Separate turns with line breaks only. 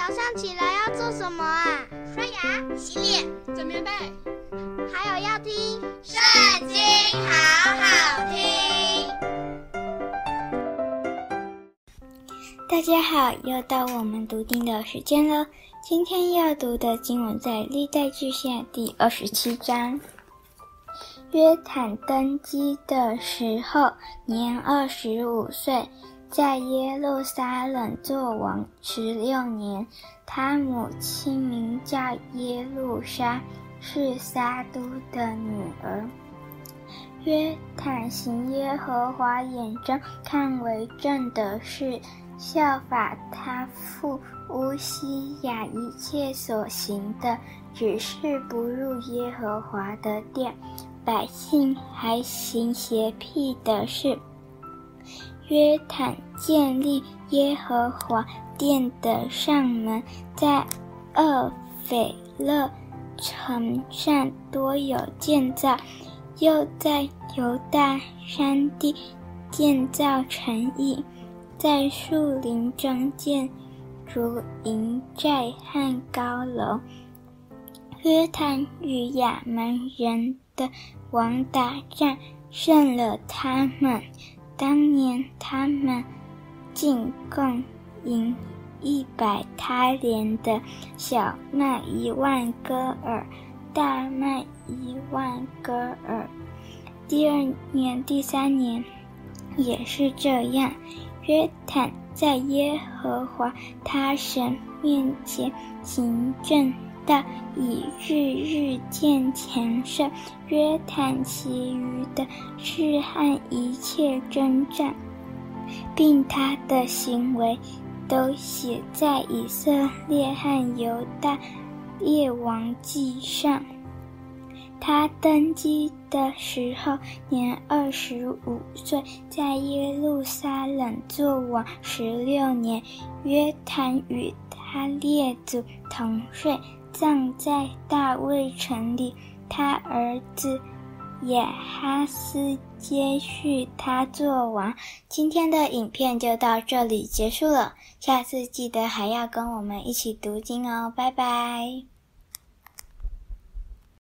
早上起来要做什么啊？
刷牙、洗脸、
整棉被，
还有要听《
圣经》，好好听。
大家好，又到我们读经的时间了。今天要读的经文在《历代志下》第二十七章。约坦登基的时候，年二十五岁。在耶路撒冷作王十六年，他母亲名叫耶路撒，是撒督的女儿。约坦行耶和华眼中看为正的事，效法他父乌西雅一切所行的，只是不入耶和华的殿，百姓还行邪僻的事。约坦建立耶和华殿的上门，在厄斐勒城上多有建造，又在犹大山地建造城邑，在树林中建筑营寨和高楼。约坦与亚扪人的王打仗，胜了他们。当年他们进贡银一百他连的小麦一万戈尔，大麦一万戈尔。第二年、第三年也是这样。约坦在耶和华他神面前行正以日日渐强盛。约坦其余的事和一切征战，并他的行为，都写在以色列和犹大列王记上。他登基的时候年二十五岁，在耶路撒冷作王十六年。约坦与他列祖同睡。葬在大卫城里，他儿子也哈斯接续他做王。今天的影片就到这里结束了，下次记得还要跟我们一起读经哦，拜拜。